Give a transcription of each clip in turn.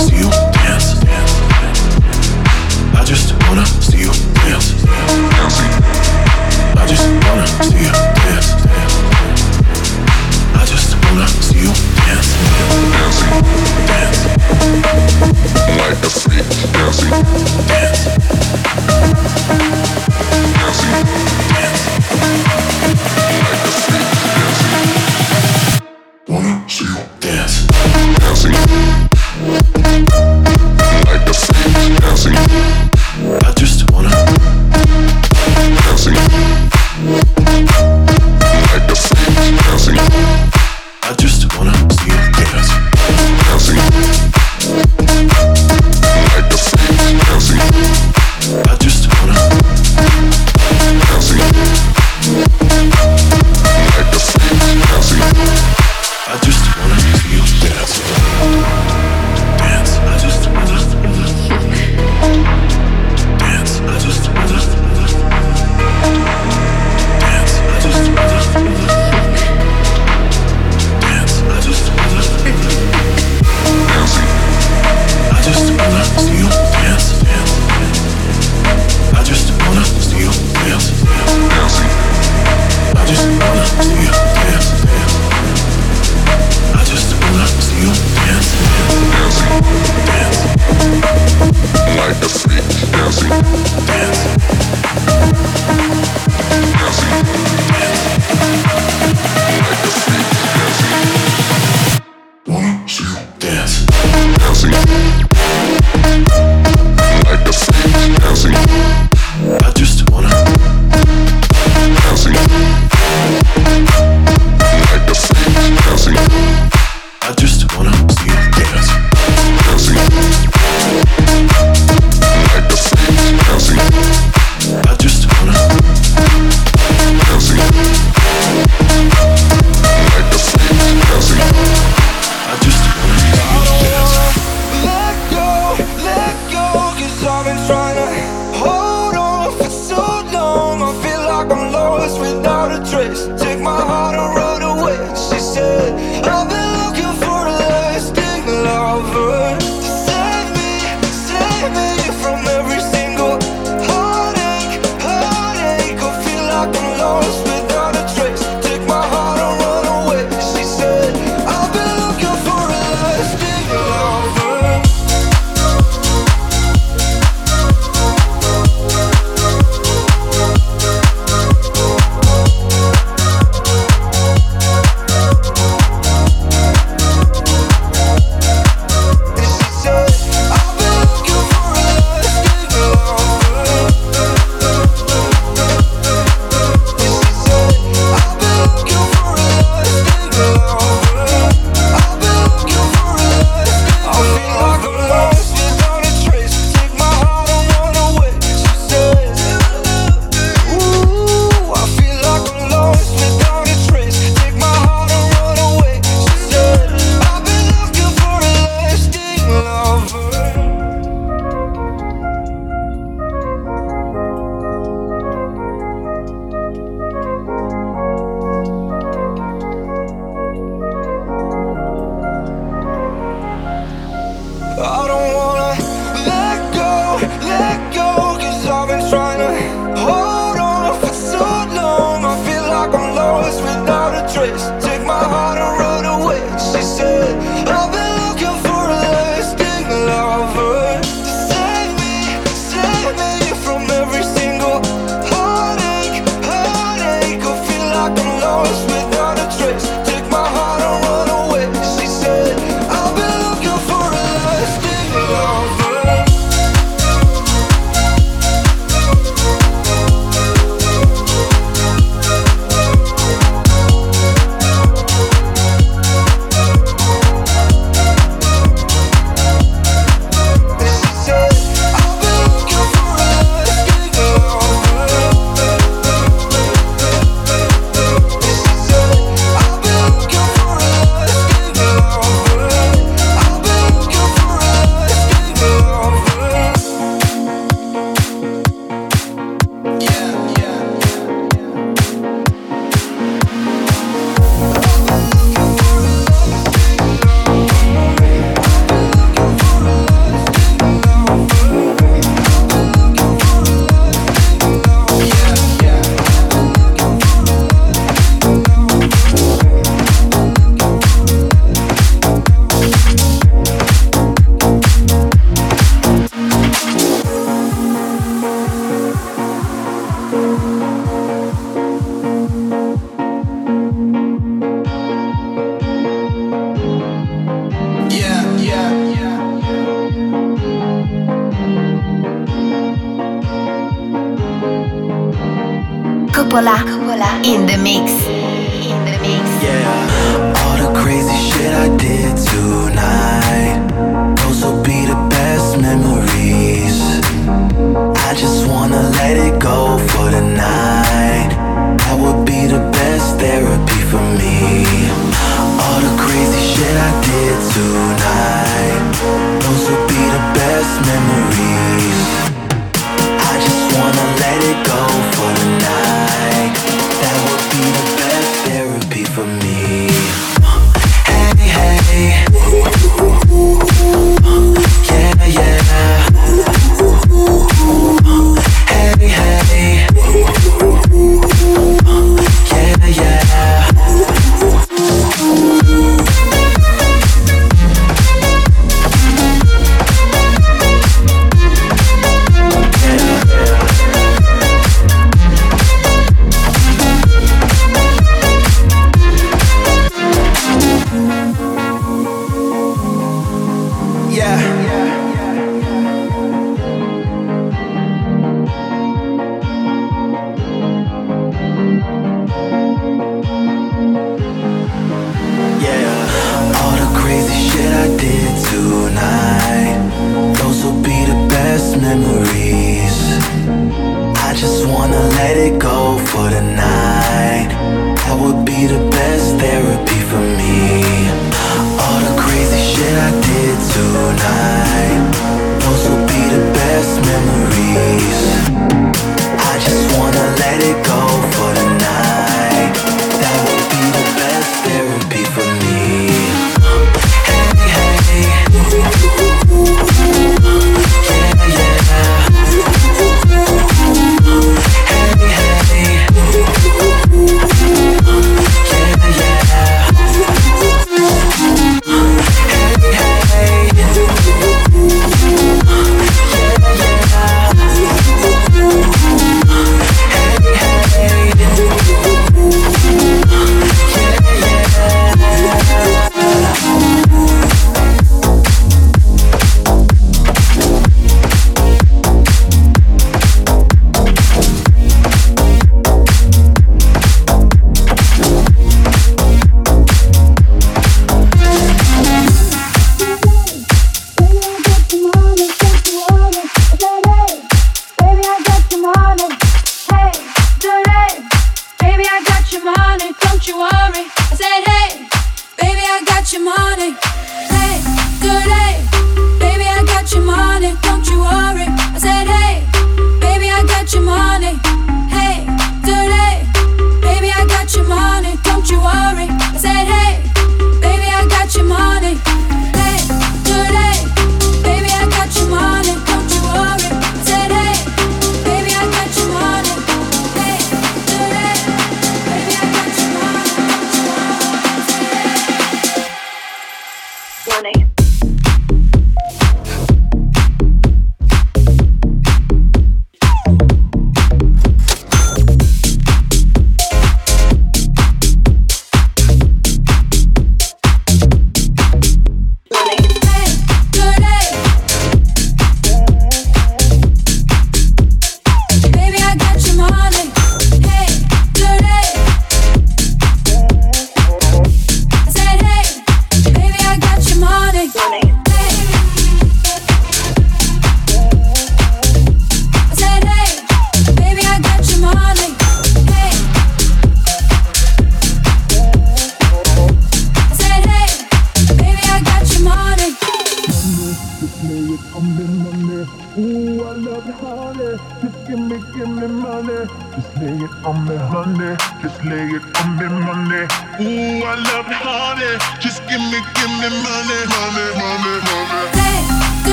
see you Coppola in the mix. In the mix. Yeah, all the crazy shit I did too.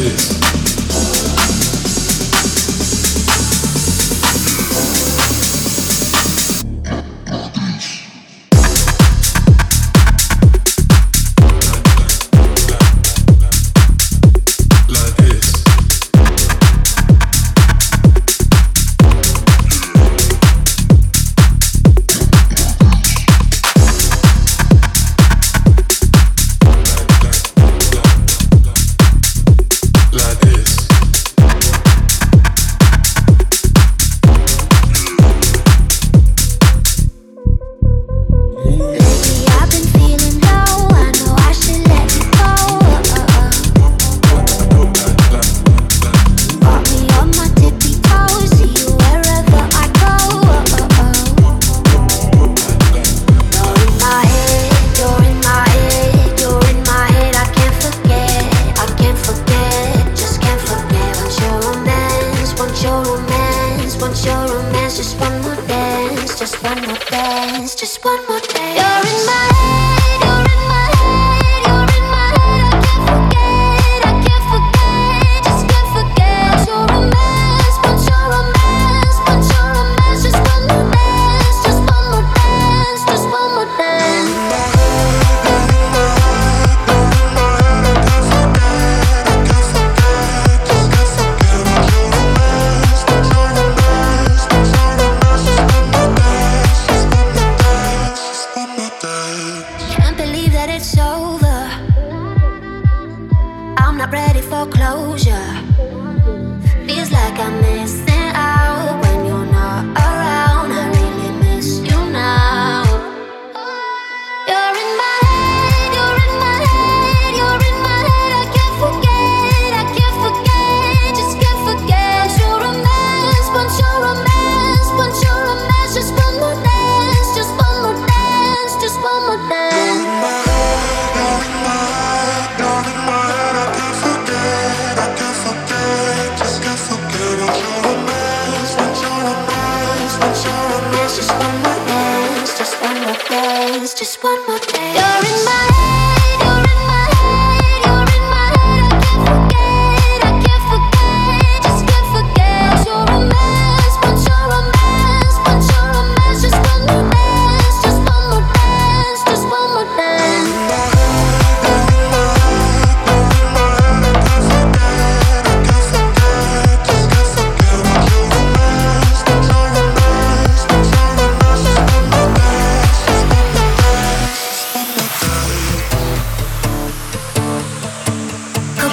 this.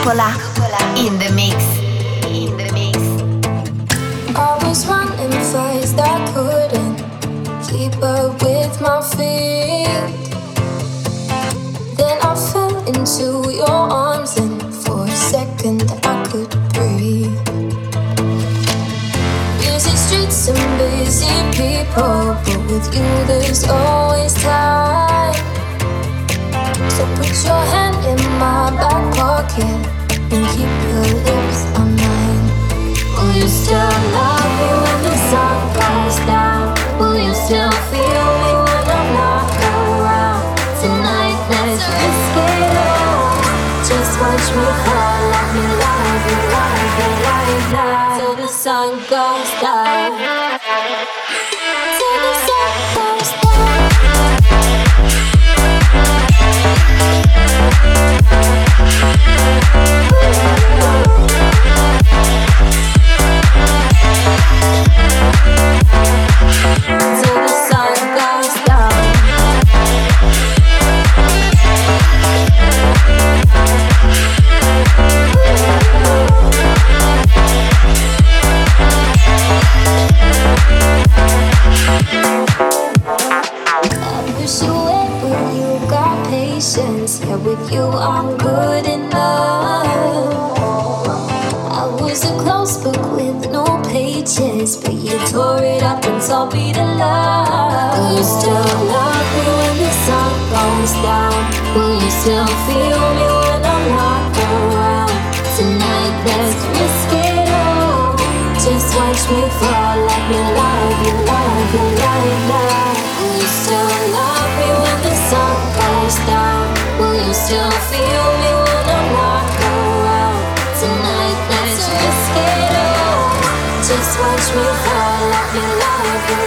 Coppola in the mix. In the mix. I was running fast, I couldn't keep up with my feet. Then I fell into your arms, and for a second I could breathe. Busy streets and busy people, but with you there's always time. So put your hand in my back pocket and keep your lips on mine. Will you still love me? I'm good enough. I was a closed book with no pages, but you tore it up and told me to love. Will you still love me when the sun goes down? Will you still feel me when I'm not around? Tonight let's risk it all. Just watch me fall, let me love you, love you, love you. Will you still love me when the sun goes down? Just watch me fall, let me, love you.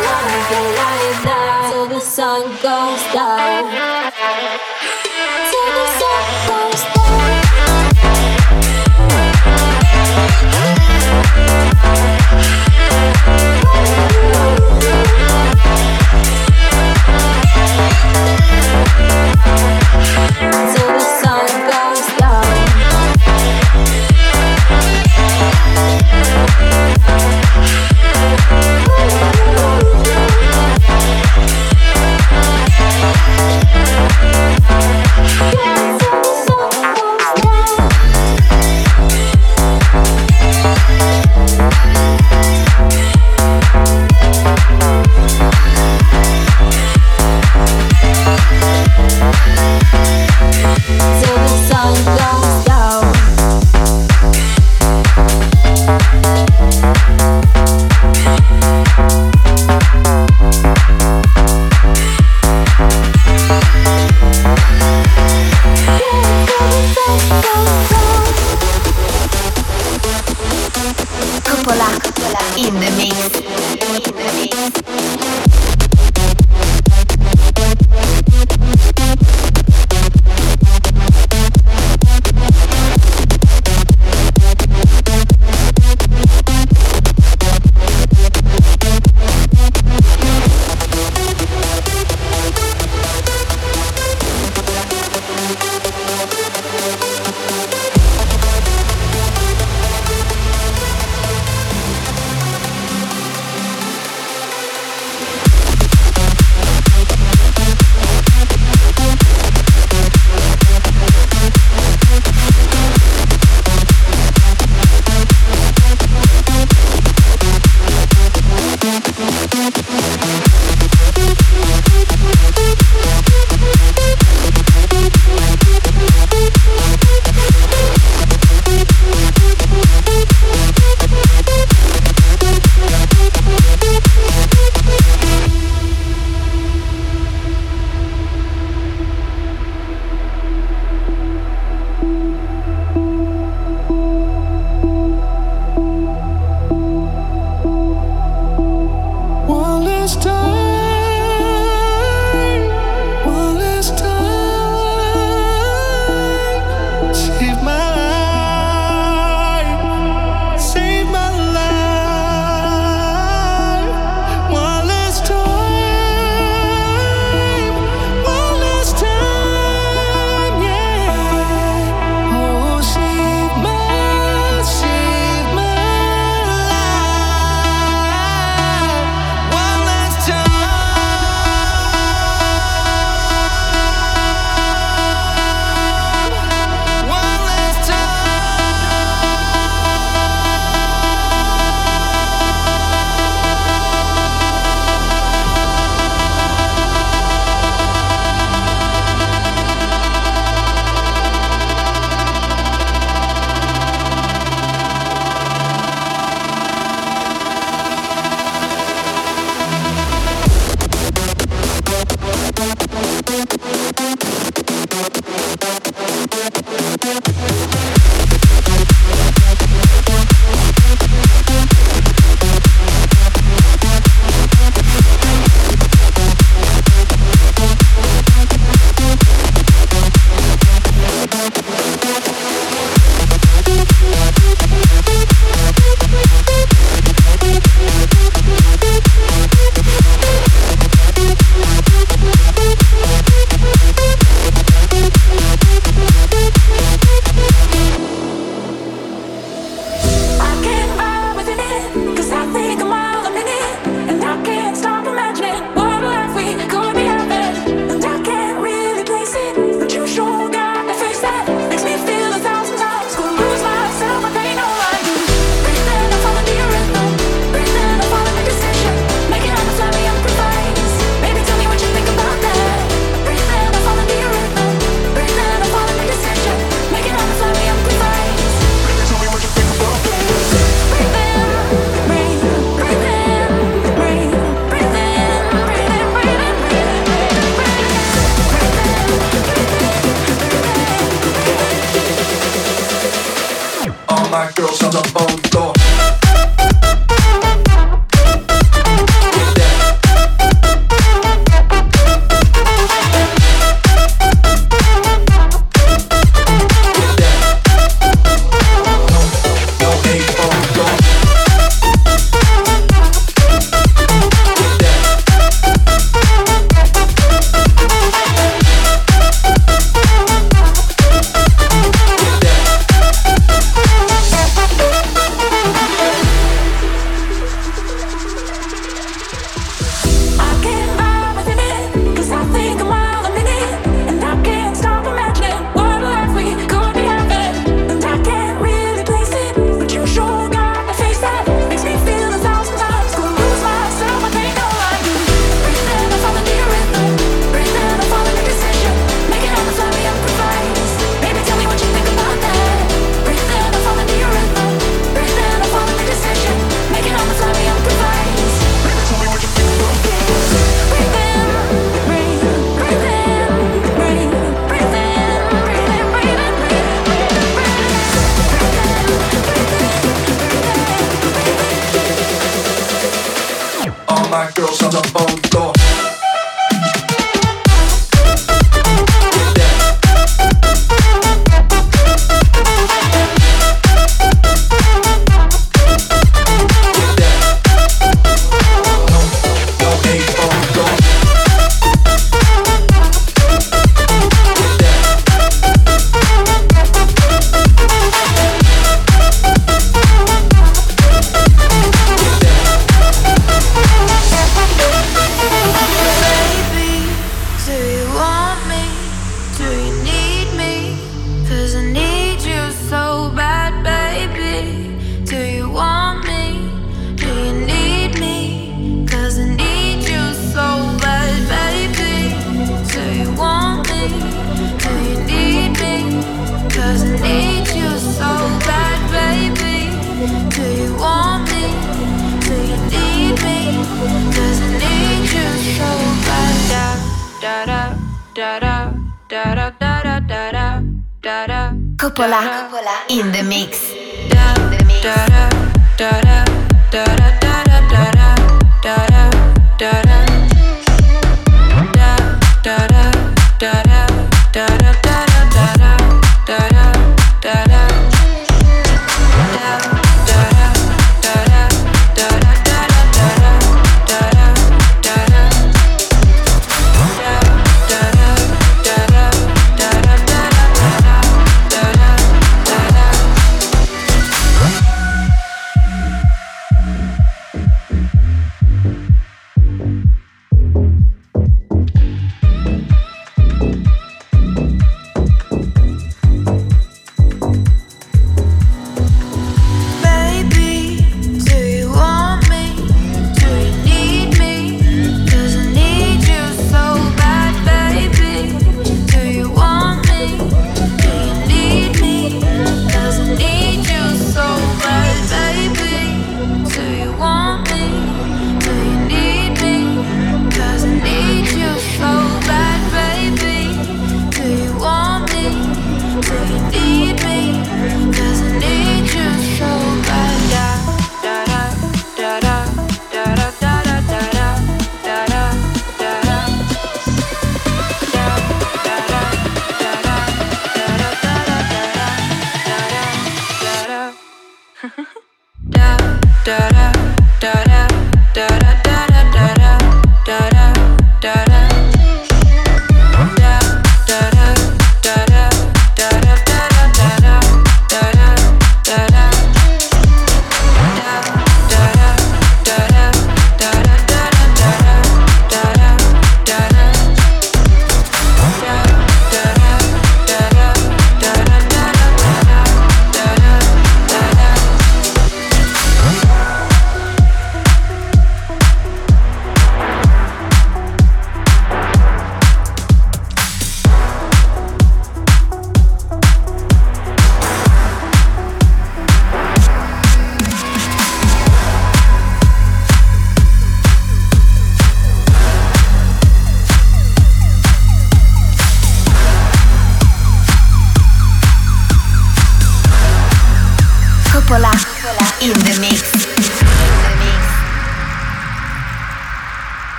My girls on the on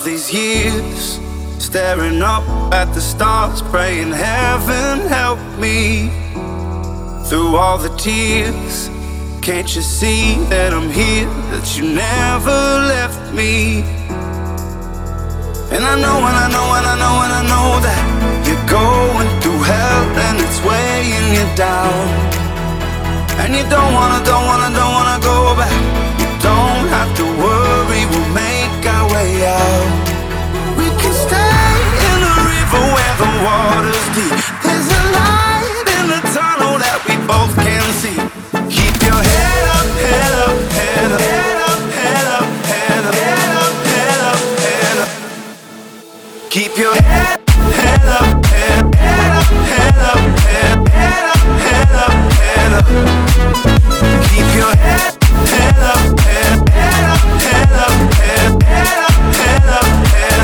of these years, staring up at the stars, praying, Heaven help me. Through all the tears, can't you see that I'm here, that you never left me? And I know, and I know, and I know, and I know that you're going through hell and it's weighing you down. And you don't wanna, don't wanna, don't wanna go back. You don't have to worry, we'll make way out. We can stay in the river where the water's deep. There's a light in the tunnel that we both can see. Keep your head up, head up, head up. Head up, head up, head up, head up, head up, head up. Keep your head, up, head up, head, head up, head up, head, head up, head up, head up. Keep your head, head up, head.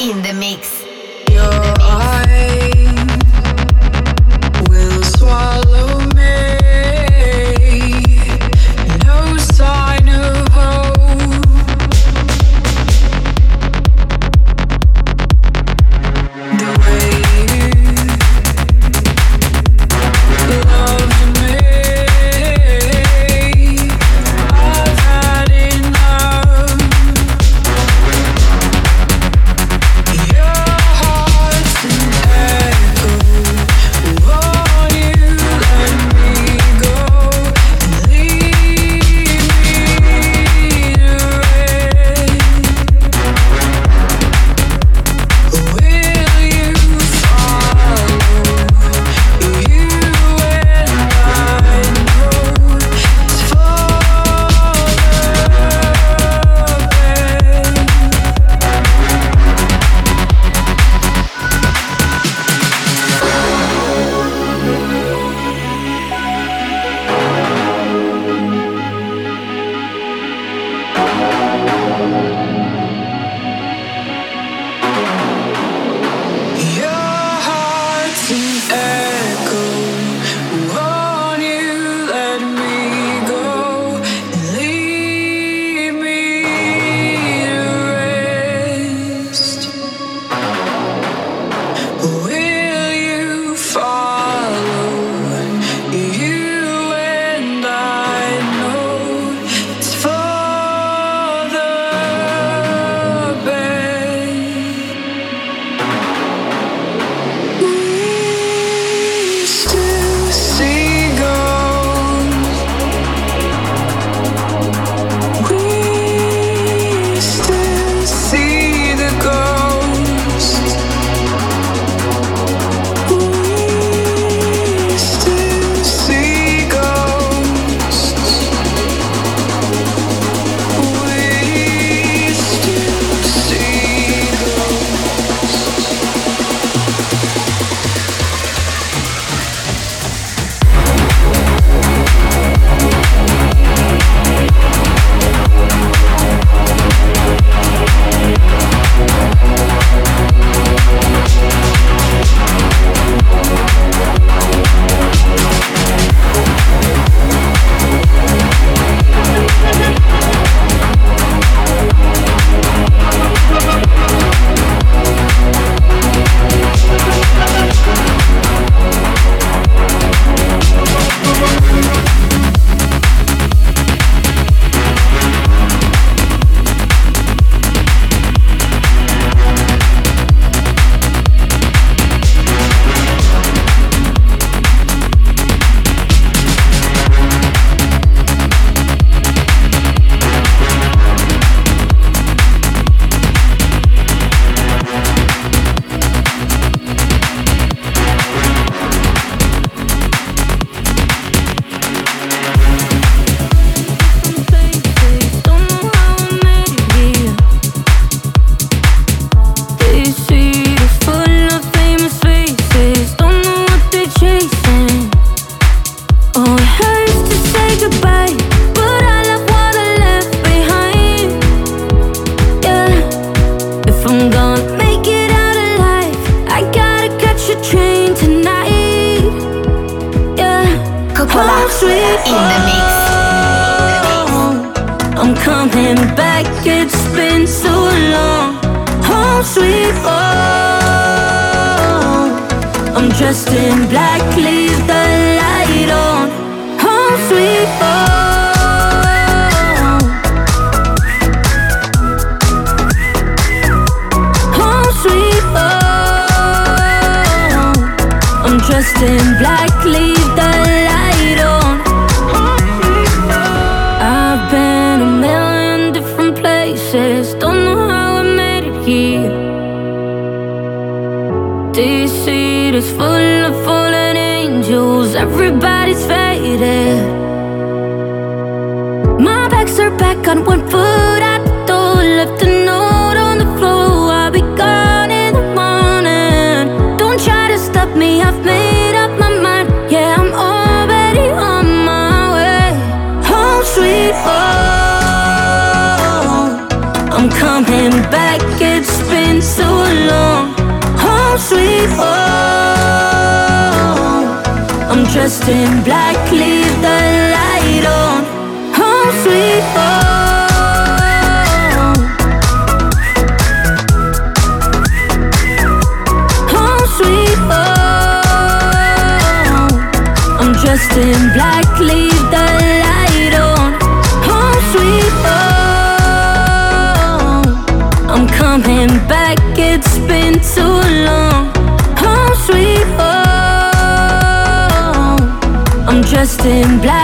In the mix.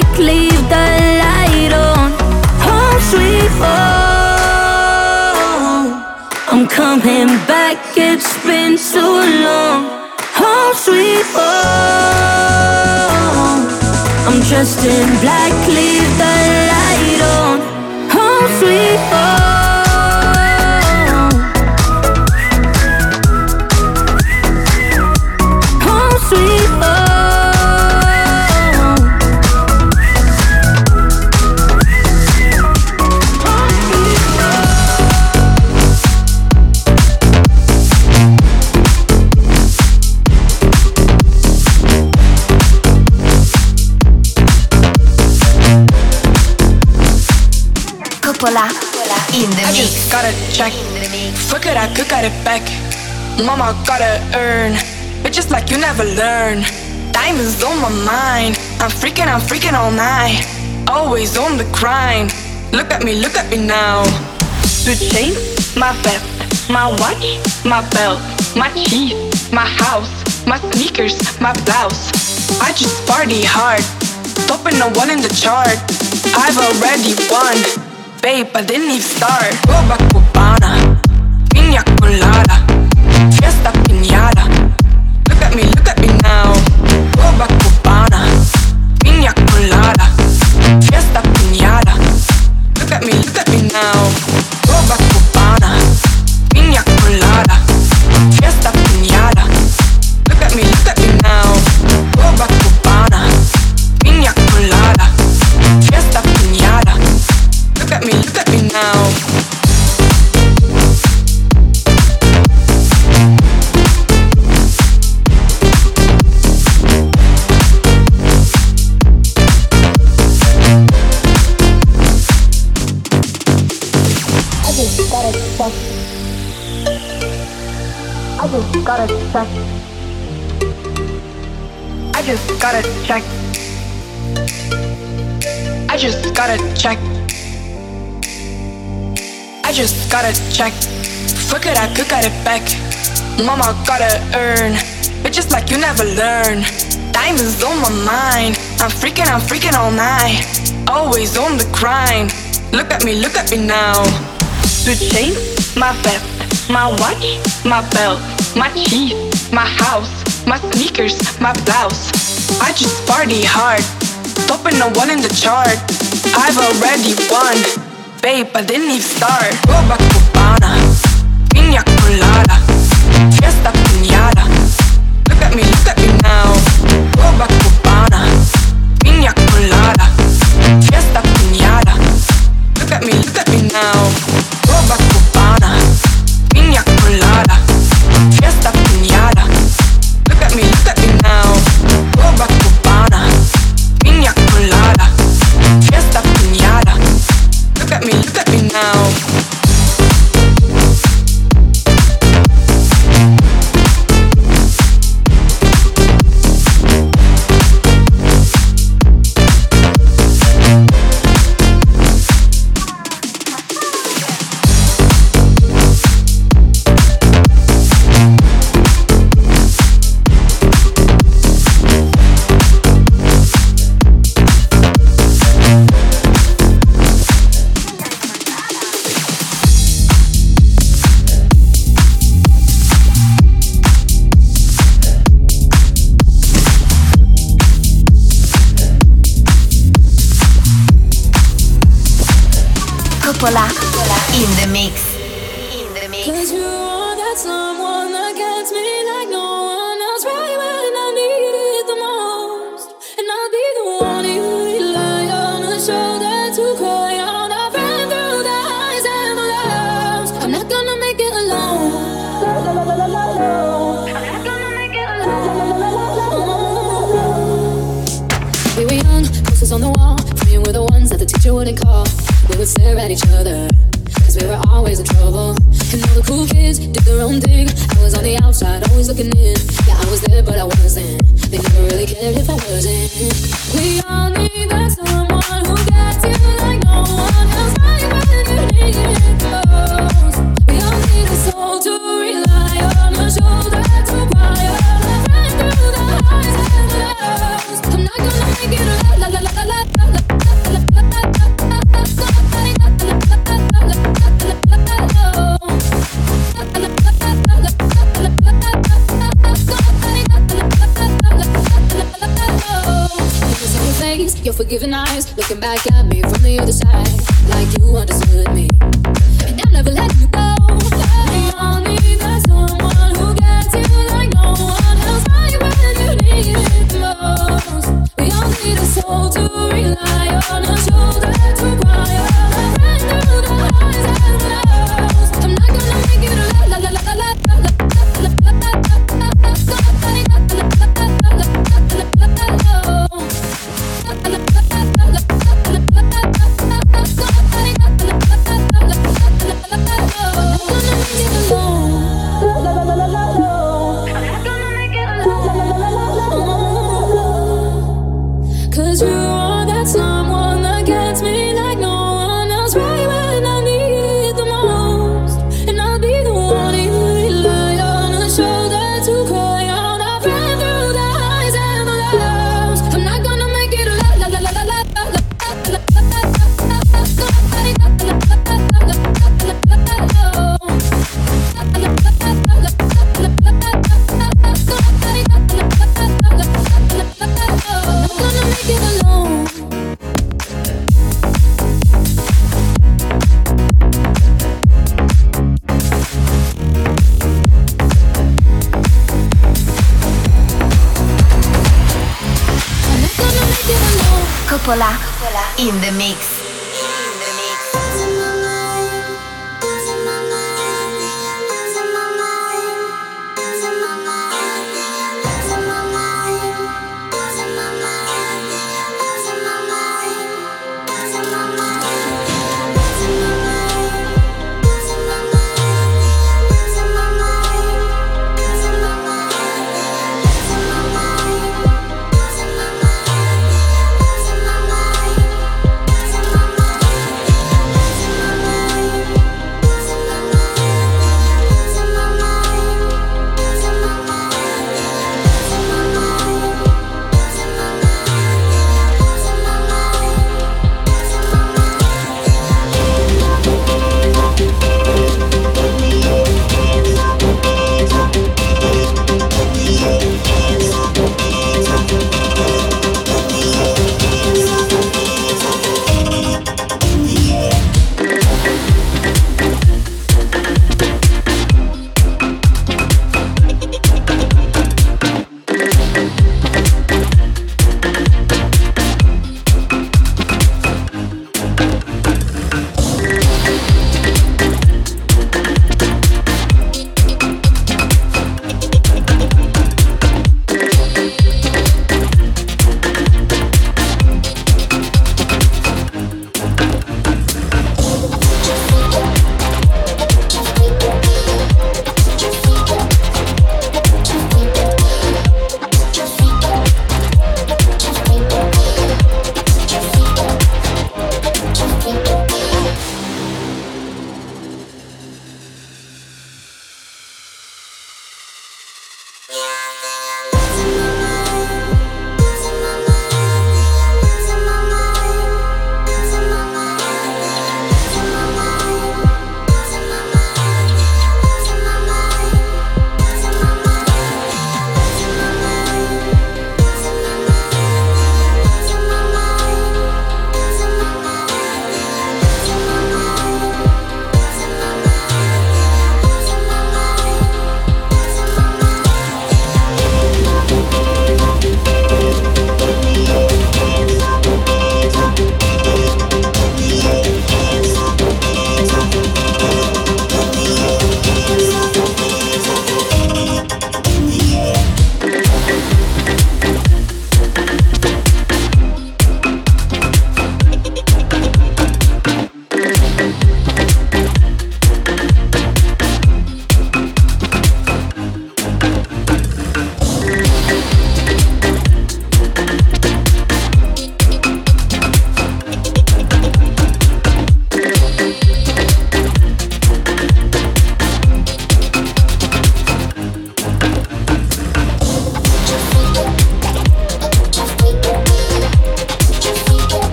Black, leave the light on. Home sweet home. I'm coming back, it's been too long. Home sweet home. I'm dressed in black, leave the light on. Home sweet home. Home Check. Fuck it, I could got it back. Mama gotta earn. Bitches like you never learn. Diamonds on my mind. I'm freaking, I'm freaking all night. Always on the grind. Look at me, look at me now. The chain, my vest, my watch, my belt, my teeth, my house, my sneakers, my blouse. I just party hard. Topping the one in the chart. I've already won. Babe, I didn't even start. Copacabana, Pina colada, Fiesta just gotta check. Fuck it, I could got it back. Mama gotta earn. Bitches like you never learn. Diamonds on my mind. I'm freaking, I'm freaking all night. Always on the grind. Look at me, look at me now. The chain, my vest, my watch, my belt, my teeth, my house, my sneakers, my blouse. I just party hard, topping the one in the chart. I've already won, babe. I didn't even start. Copacabana, Pina colada, Fiesta piñata.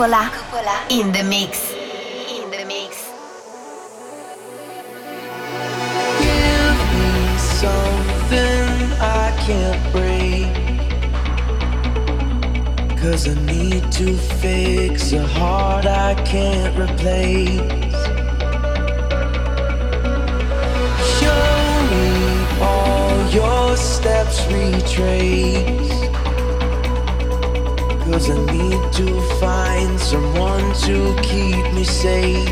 Cupola, Cupola in the mix. In the mix. Cause I need to fix a heart I can't replace. Show me all your steps retrace. Cause I need to find someone to keep me safe.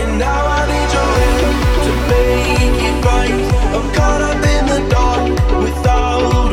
And now I need your help to make it right. I'm caught up in the dark without.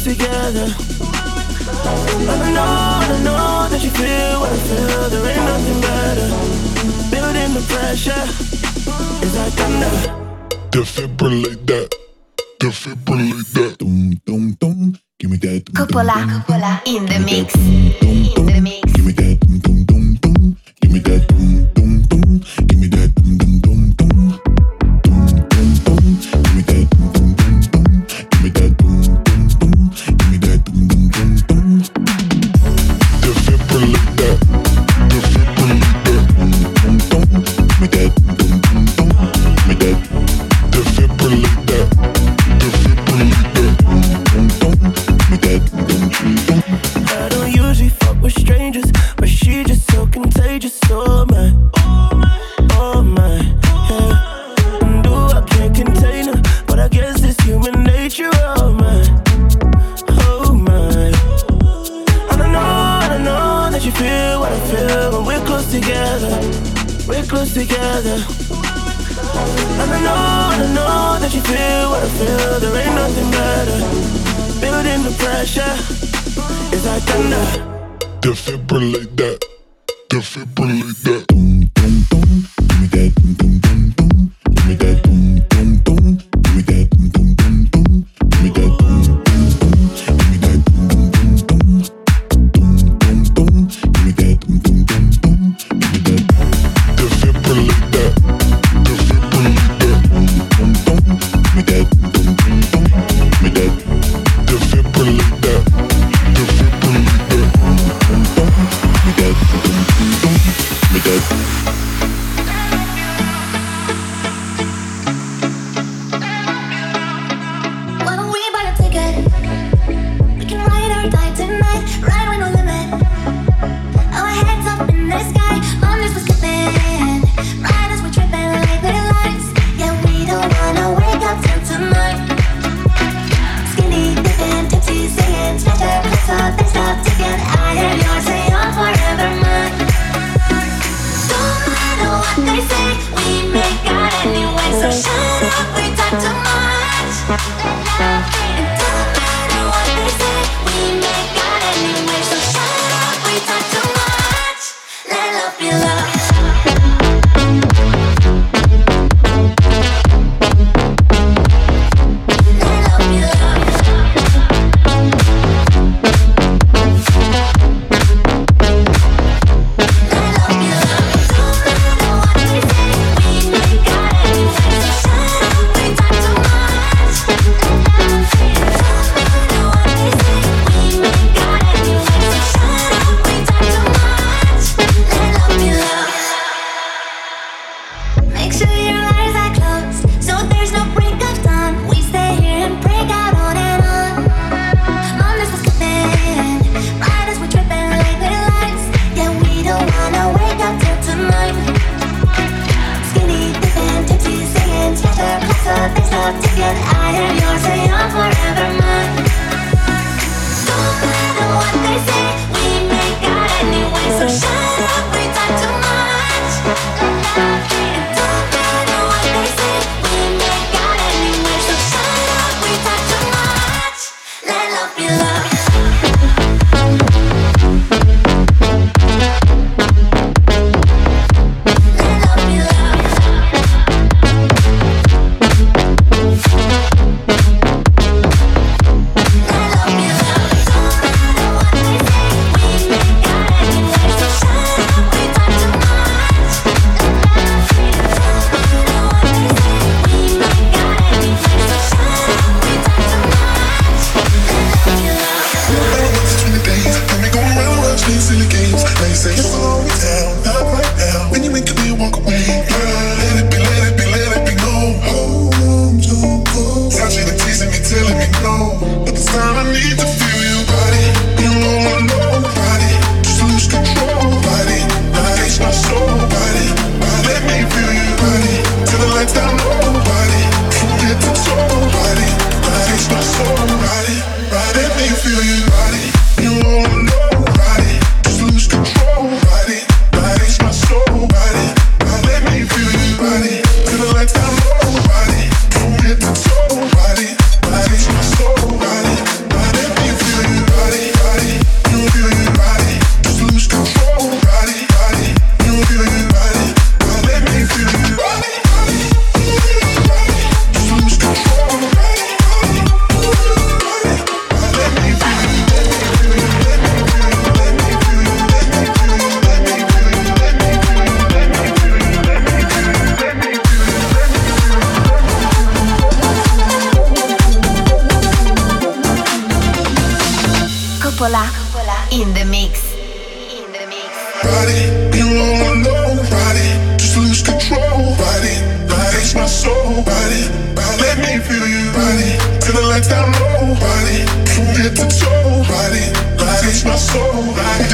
us together. And I know, I know that you feel what I feel. There ain't nothing better. Building the pressure is like thunder. Defibrillate that. Defibrillate that. Dum dum dum. Give me that. Cupola, cupola. In the mix. In the mix. Give me that. Dum dum dum. Give me that. pressure is like thunder. Defibrillate Down low body, from head to toe, body, body, my soul, body.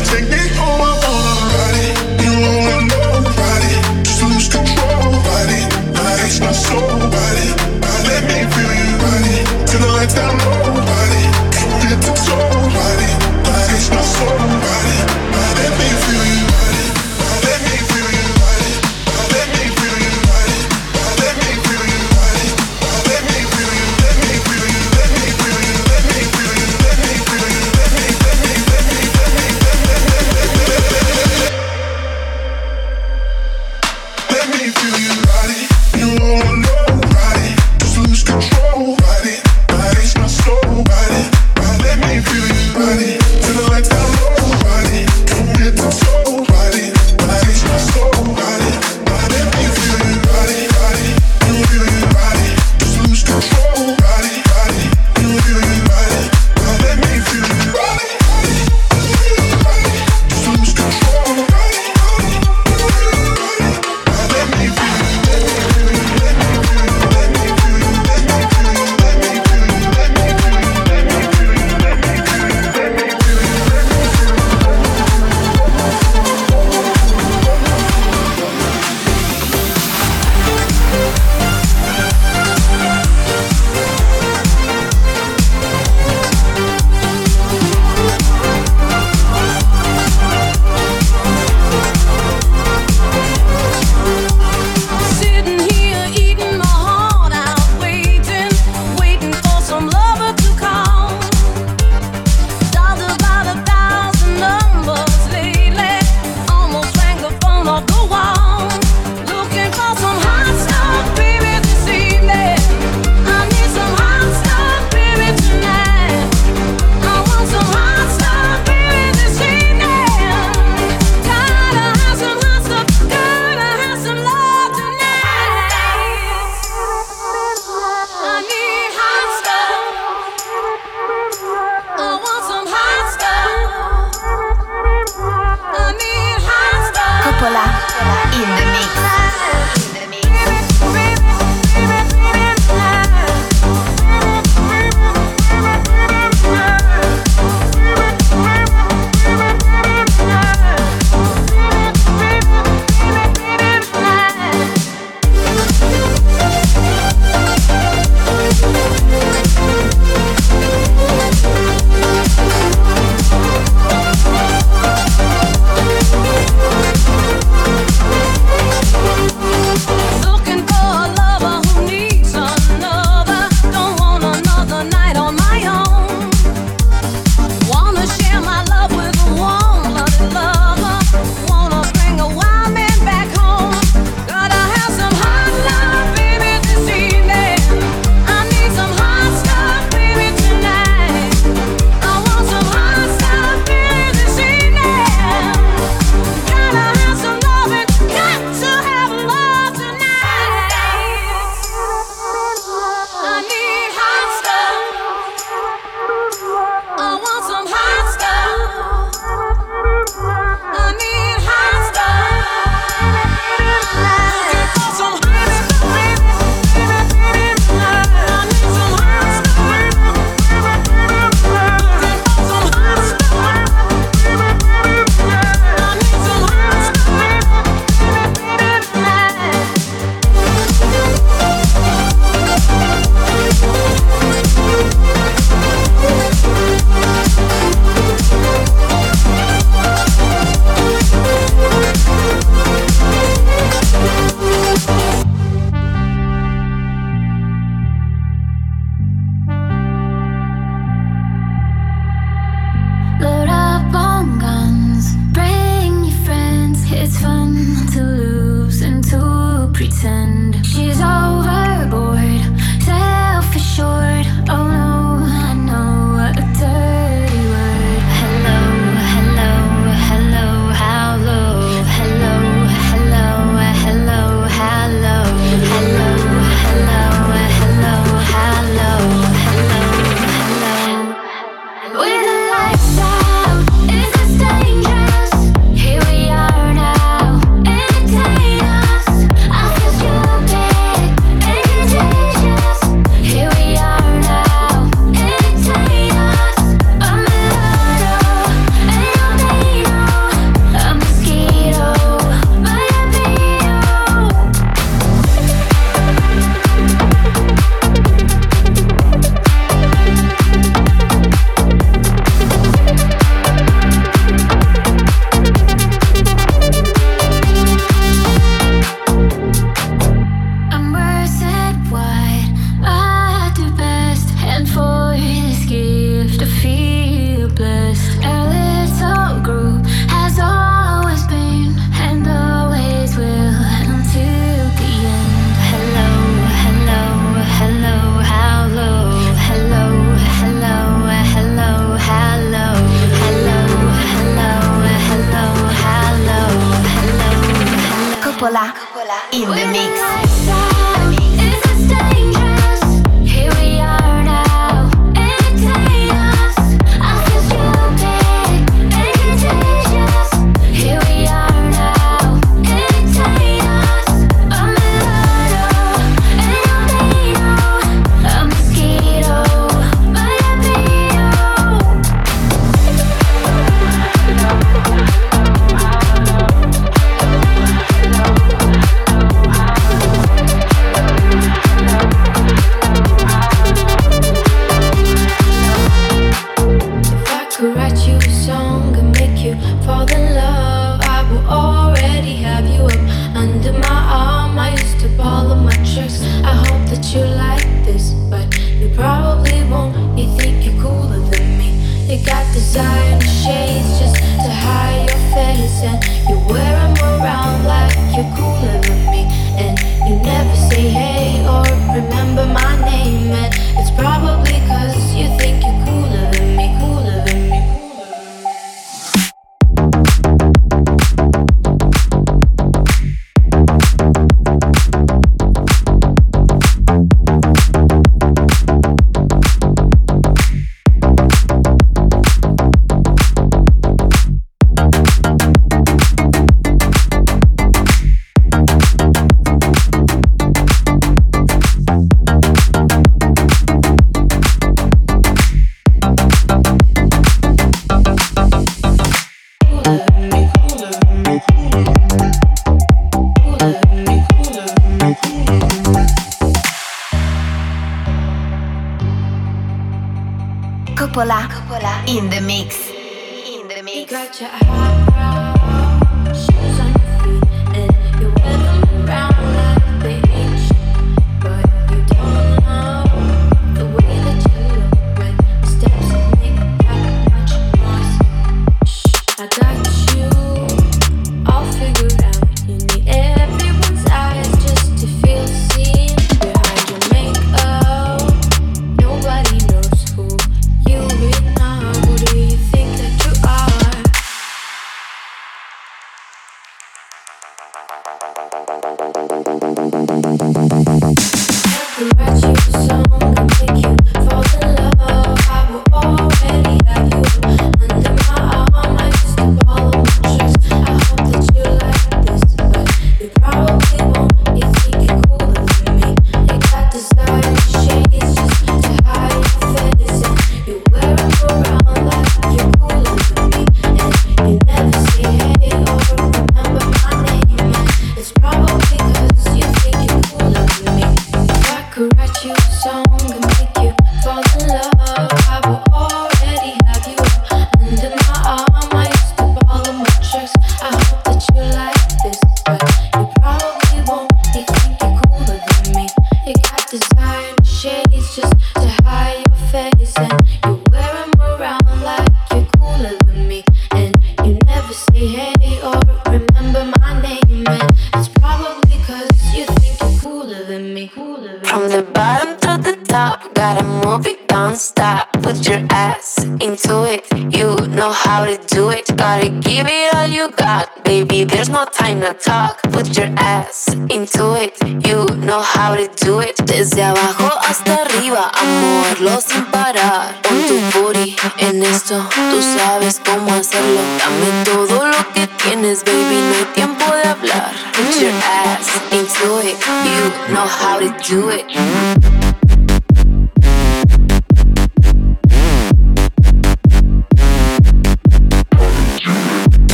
Write you a song, and make you fall in love.